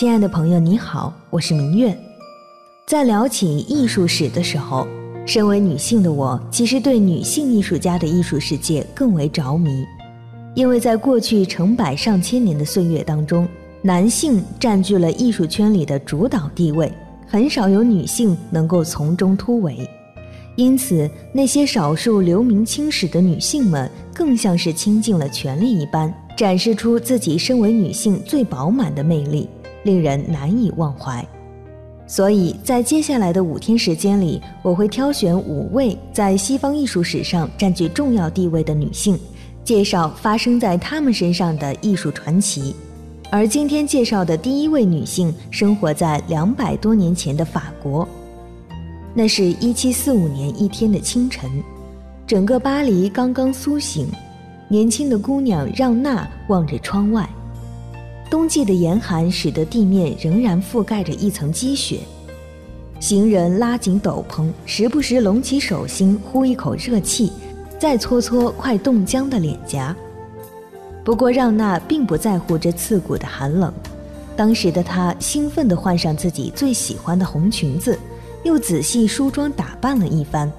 亲爱的朋友，你好，我是明月。在聊起艺术史的时候，身为女性的我，其实对女性艺术家的艺术世界更为着迷，因为在过去成百上千年的岁月当中，男性占据了艺术圈里的主导地位，很少有女性能够从中突围。因此，那些少数留名青史的女性们，更像是倾尽了全力一般，展示出自己身为女性最饱满的魅力，令人难以忘怀。所以在接下来的五天时间里，我会挑选五位在西方艺术史上占据重要地位的女性，介绍发生在她们身上的艺术传奇。而今天介绍的第一位女性，生活在两百多年前的法国。那是一七四五年一天的清晨，整个巴黎刚刚苏醒。年轻的姑娘让娜望着窗外，冬季的严寒使得地面仍然覆盖着一层积雪。行人拉紧斗篷，时不时隆起手心呼一口热气，再搓搓快冻僵的脸颊。不过让娜并不在乎这刺骨的寒冷，当时的她兴奋地换上自己最喜欢的红裙子。又仔细梳妆打扮了一番，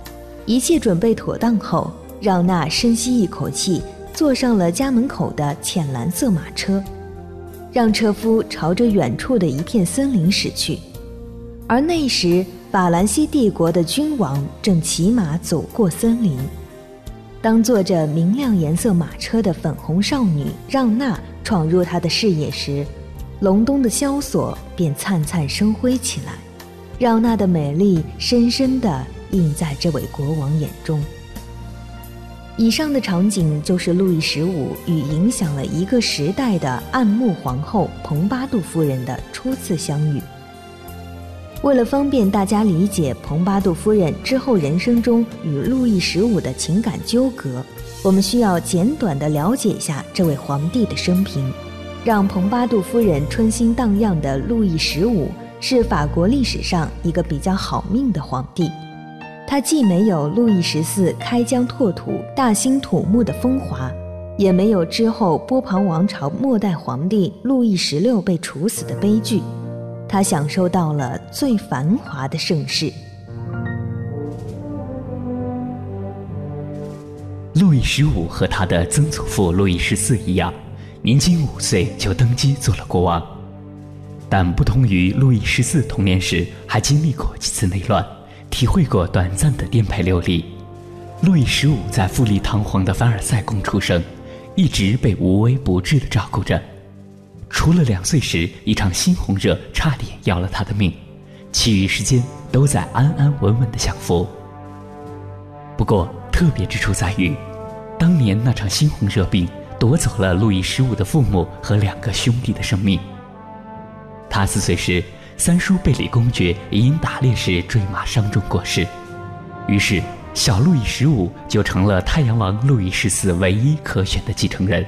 一切准备妥当后，让娜深吸一口气，坐上了家门口的浅蓝色马车，让车夫朝着远处的一片森林驶去。而那时，法兰西帝国的君王正骑马走过森林。当坐着明亮颜色马车的粉红少女让娜闯入他的视野时，隆冬的萧索便灿灿生辉起来。让娜的美丽深深地印在这位国王眼中。以上的场景就是路易十五与影响了一个时代的暗木皇后蓬巴杜夫人的初次相遇。为了方便大家理解蓬巴杜夫人之后人生中与路易十五的情感纠葛，我们需要简短地了解一下这位皇帝的生平，让蓬巴杜夫人春心荡漾的路易十五。是法国历史上一个比较好命的皇帝，他既没有路易十四开疆拓土、大兴土木的风华，也没有之后波旁王朝末代皇帝路易十六被处死的悲剧，他享受到了最繁华的盛世。路易十五和他的曾祖父路易十四一样，年仅五岁就登基做了国王。但不同于路易十四童年时还经历过几次内乱，体会过短暂的颠沛流离，路易十五在富丽堂皇的凡尔赛宫出生，一直被无微不至的照顾着。除了两岁时一场猩红热差点要了他的命，其余时间都在安安稳稳的享福。不过特别之处在于，当年那场猩红热病夺走了路易十五的父母和两个兄弟的生命。他四岁时，三叔贝里公爵也因打猎时坠马伤重过世，于是小路易十五就成了太阳王路易十四唯一可选的继承人。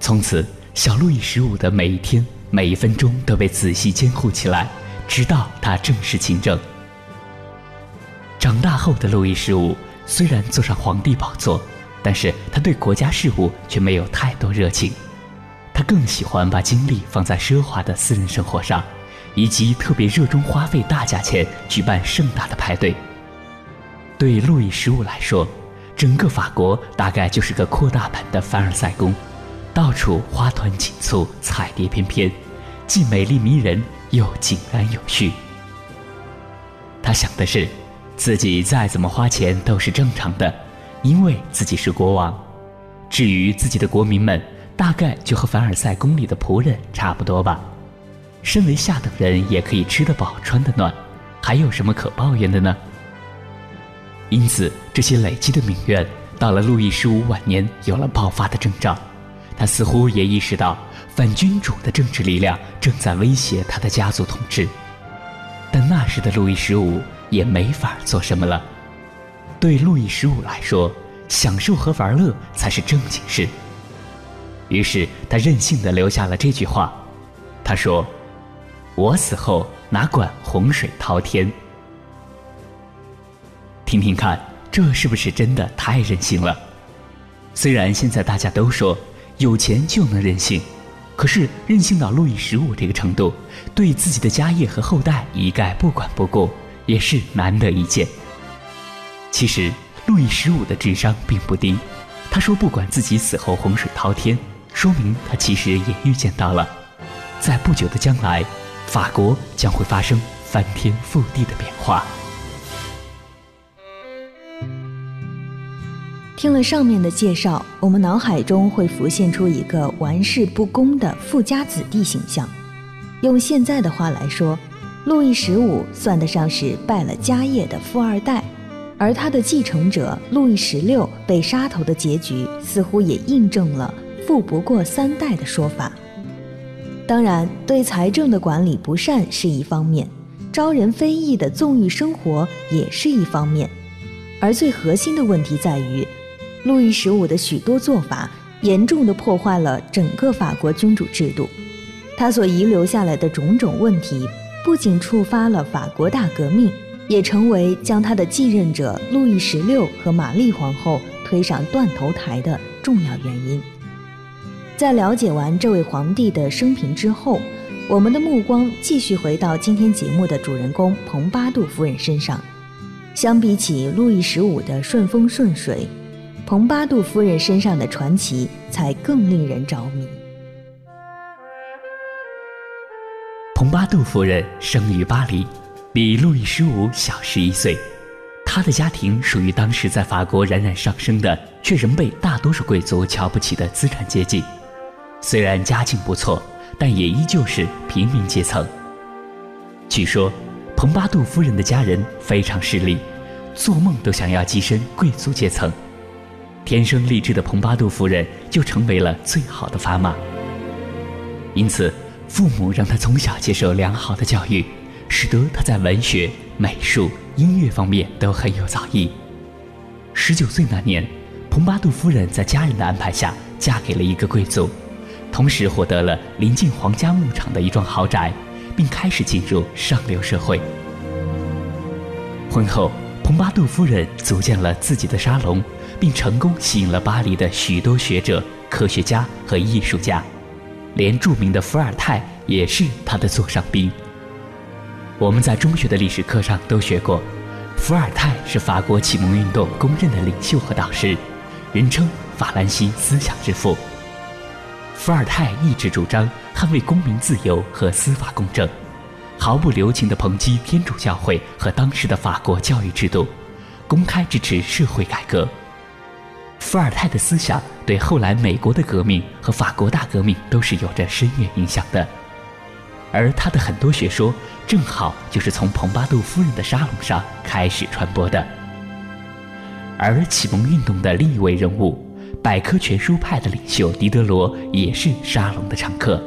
从此，小路易十五的每一天、每一分钟都被仔细监护起来，直到他正式亲政。长大后的路易十五虽然坐上皇帝宝座，但是他对国家事务却没有太多热情。他更喜欢把精力放在奢华的私人生活上，以及特别热衷花费大价钱举办盛大的派对。对路易十五来说，整个法国大概就是个扩大版的凡尔赛宫，到处花团锦簇、彩蝶翩翩，既美丽迷人又井然有序。他想的是，自己再怎么花钱都是正常的，因为自己是国王。至于自己的国民们，大概就和凡尔赛宫里的仆人差不多吧。身为下等人也可以吃得饱、穿得暖，还有什么可抱怨的呢？因此，这些累积的民怨，到了路易十五晚年有了爆发的征兆。他似乎也意识到反君主的政治力量正在威胁他的家族统治。但那时的路易十五也没法做什么了。对路易十五来说，享受和玩乐才是正经事。于是他任性的留下了这句话，他说：“我死后哪管洪水滔天。”听听看，这是不是真的太任性了？虽然现在大家都说有钱就能任性，可是任性到路易十五这个程度，对自己的家业和后代一概不管不顾，也是难得一见。其实，路易十五的智商并不低。他说：“不管自己死后洪水滔天，说明他其实也预见到了，在不久的将来，法国将会发生翻天覆地的变化。”听了上面的介绍，我们脑海中会浮现出一个玩世不恭的富家子弟形象。用现在的话来说，路易十五算得上是败了家业的富二代，而他的继承者路易十六被杀头的结局，似乎也印证了“富不过三代”的说法。当然，对财政的管理不善是一方面，招人非议的纵欲生活也是一方面，而最核心的问题在于。路易十五的许多做法严重的破坏了整个法国君主制度，他所遗留下来的种种问题，不仅触发了法国大革命，也成为将他的继任者路易十六和玛丽皇后推上断头台的重要原因。在了解完这位皇帝的生平之后，我们的目光继续回到今天节目的主人公蓬巴杜夫人身上。相比起路易十五的顺风顺水。蓬巴杜夫人身上的传奇才更令人着迷。蓬巴杜夫人生于巴黎，比路易十五小十一岁。她的家庭属于当时在法国冉冉上升的，却仍被大多数贵族瞧不起的资产阶级。虽然家境不错，但也依旧是平民阶层。据说，蓬巴杜夫人的家人非常势利，做梦都想要跻身贵族阶层。天生丽质的蓬巴杜夫人就成为了最好的砝码。因此，父母让她从小接受良好的教育，使得她在文学、美术、音乐方面都很有造诣。十九岁那年，蓬巴杜夫人在家人的安排下嫁给了一个贵族，同时获得了临近皇家牧场的一幢豪宅，并开始进入上流社会。婚后，蓬巴杜夫人组建了自己的沙龙。并成功吸引了巴黎的许多学者、科学家和艺术家，连著名的伏尔泰也是他的座上宾。我们在中学的历史课上都学过，伏尔泰是法国启蒙运动公认的领袖和导师，人称“法兰西思想之父”。伏尔泰一直主张捍卫公民自由和司法公正，毫不留情地抨击天主教会和当时的法国教育制度，公开支持社会改革。伏尔泰的思想对后来美国的革命和法国大革命都是有着深远影响的，而他的很多学说正好就是从蓬巴杜夫人的沙龙上开始传播的。而启蒙运动的另一位人物，百科全书派的领袖狄德罗也是沙龙的常客。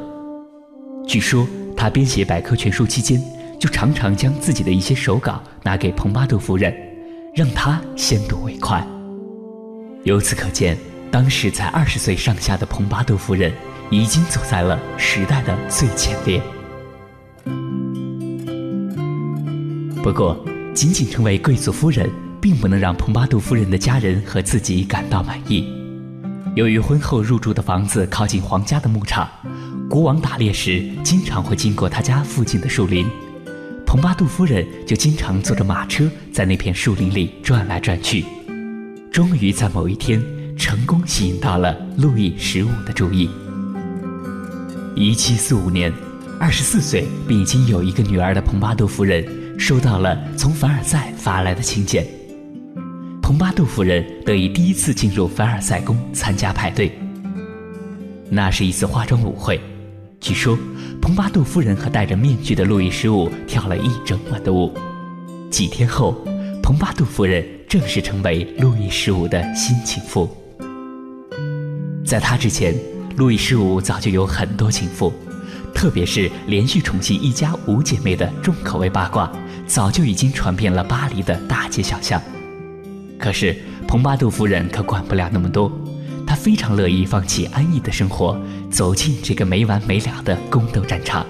据说他编写百科全书期间，就常常将自己的一些手稿拿给蓬巴杜夫人，让他先睹为快。由此可见，当时才二十岁上下的蓬巴杜夫人，已经走在了时代的最前列。不过，仅仅成为贵族夫人，并不能让蓬巴杜夫人的家人和自己感到满意。由于婚后入住的房子靠近皇家的牧场，国王打猎时经常会经过他家附近的树林，蓬巴杜夫人就经常坐着马车在那片树林里转来转去。终于在某一天成功吸引到了路易十五的注意。一七四五年，二十四岁并已经有一个女儿的蓬巴杜夫人收到了从凡尔赛发来的请柬。蓬巴杜夫人得以第一次进入凡尔赛宫参加派对。那是一次化妆舞会，据说蓬巴杜夫人和戴着面具的路易十五跳了一整晚的舞。几天后，蓬巴杜夫人。正式成为路易十五的新情妇。在他之前，路易十五早就有很多情妇，特别是连续宠幸一家五姐妹的重口味八卦，早就已经传遍了巴黎的大街小巷。可是蓬巴杜夫人可管不了那么多，她非常乐意放弃安逸的生活，走进这个没完没了的宫斗战场。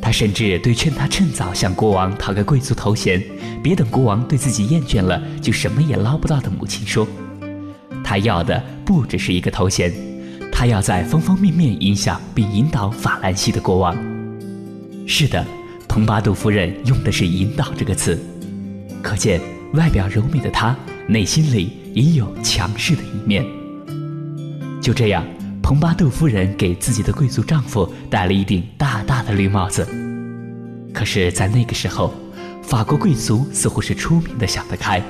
她甚至对劝他趁早向国王讨个贵族头衔，别等国王对自己厌倦了就什么也捞不到的母亲说：“他要的不只是一个头衔，他还要在方方面面影响并引导法兰西的国王。是的，蓬巴杜夫人用的是“引导”这个词，可见外表柔美的她，内心里也有强势的一面。就这样，蓬巴杜夫人给自己的贵族丈夫戴了一顶大大的绿帽子。可是，在那个时候，法国贵族似乎是出名的想得开，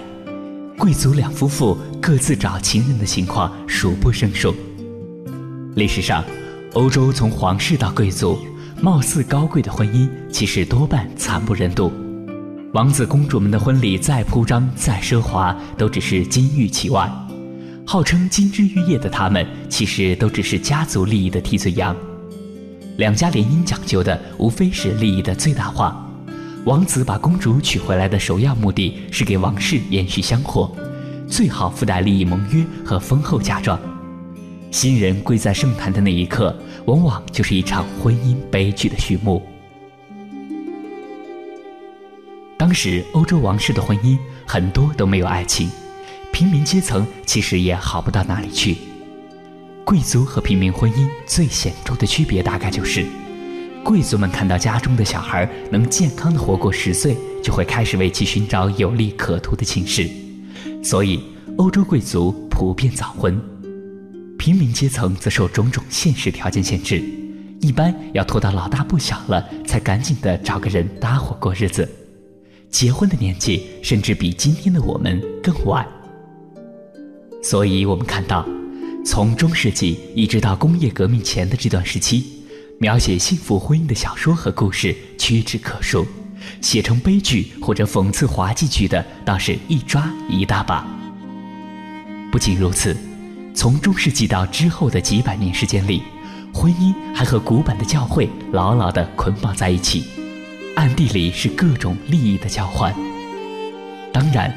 贵族两夫妇各自找情人的情况数不胜数。历史上，欧洲从皇室到贵族，貌似高贵的婚姻，其实多半惨不忍睹。王子公主们的婚礼再铺张再奢华，都只是金玉其外；号称金枝玉叶的他们，其实都只是家族利益的替罪羊。两家联姻讲究的无非是利益的最大化。王子把公主娶回来的首要目的是给王室延续香火，最好附带利益盟约和丰厚嫁妆。新人跪在圣坛的那一刻，往往就是一场婚姻悲剧的序幕。当时欧洲王室的婚姻很多都没有爱情，平民阶层其实也好不到哪里去。贵族和平民婚姻最显著的区别，大概就是，贵族们看到家中的小孩能健康的活过十岁，就会开始为其寻找有利可图的亲事，所以欧洲贵族普遍早婚。平民阶层则受种种现实条件限制，一般要拖到老大不小了，才赶紧的找个人搭伙过日子，结婚的年纪甚至比今天的我们更晚。所以，我们看到。从中世纪一直到工业革命前的这段时期，描写幸福婚姻的小说和故事屈指可数，写成悲剧或者讽刺滑稽剧的倒是一抓一大把。不仅如此，从中世纪到之后的几百年时间里，婚姻还和古板的教会牢牢地捆绑在一起，暗地里是各种利益的交换。当然。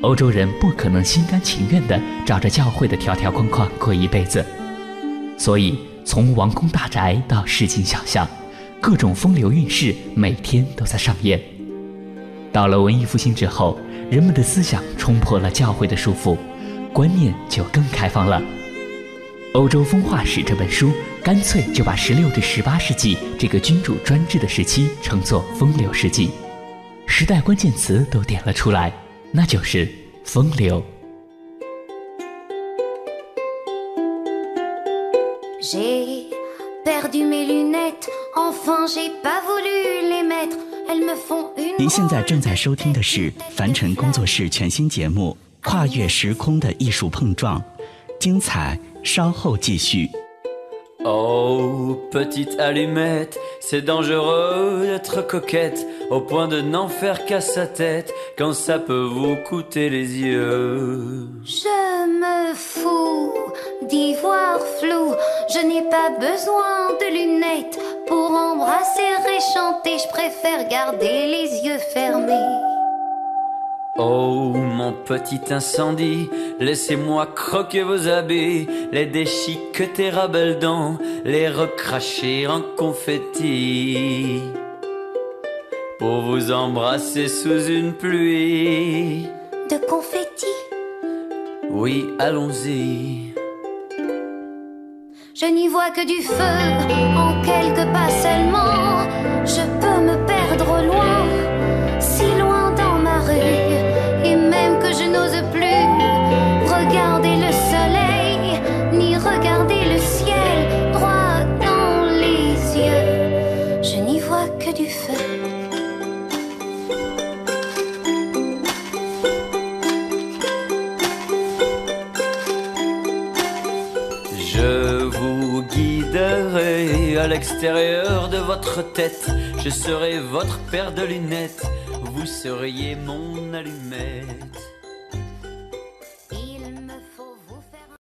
欧洲人不可能心甘情愿地照着教会的条条框框过一辈子，所以从王宫大宅到市井小巷，各种风流韵事每天都在上演。到了文艺复兴之后，人们的思想冲破了教会的束缚，观念就更开放了。《欧洲风化史》这本书干脆就把十六至十八世纪这个君主专制的时期称作风流世纪，时代关键词都点了出来。那就是风流。您现在正在收听的是凡尘工作室全新节目《跨越时空的艺术碰撞》，精彩稍后继续。Oh, petite allumette, c'est dangereux d'être coquette, au point de n'en faire qu'à sa tête, quand ça peut vous coûter les yeux. Je me fous d'ivoire flou, je n'ai pas besoin de lunettes pour embrasser et chanter, je préfère garder les yeux fermés. Oh mon petit incendie, laissez-moi croquer vos habits, les déchiqueter à belles dents, les recracher en confetti. Pour vous embrasser sous une pluie de confetti? Oui, allons-y. Je n'y vois que du feu en quelques pas seulement. Je peux me perdre loin, de votre tête. Je serai votre paire de lunettes, vous seriez mon allumette.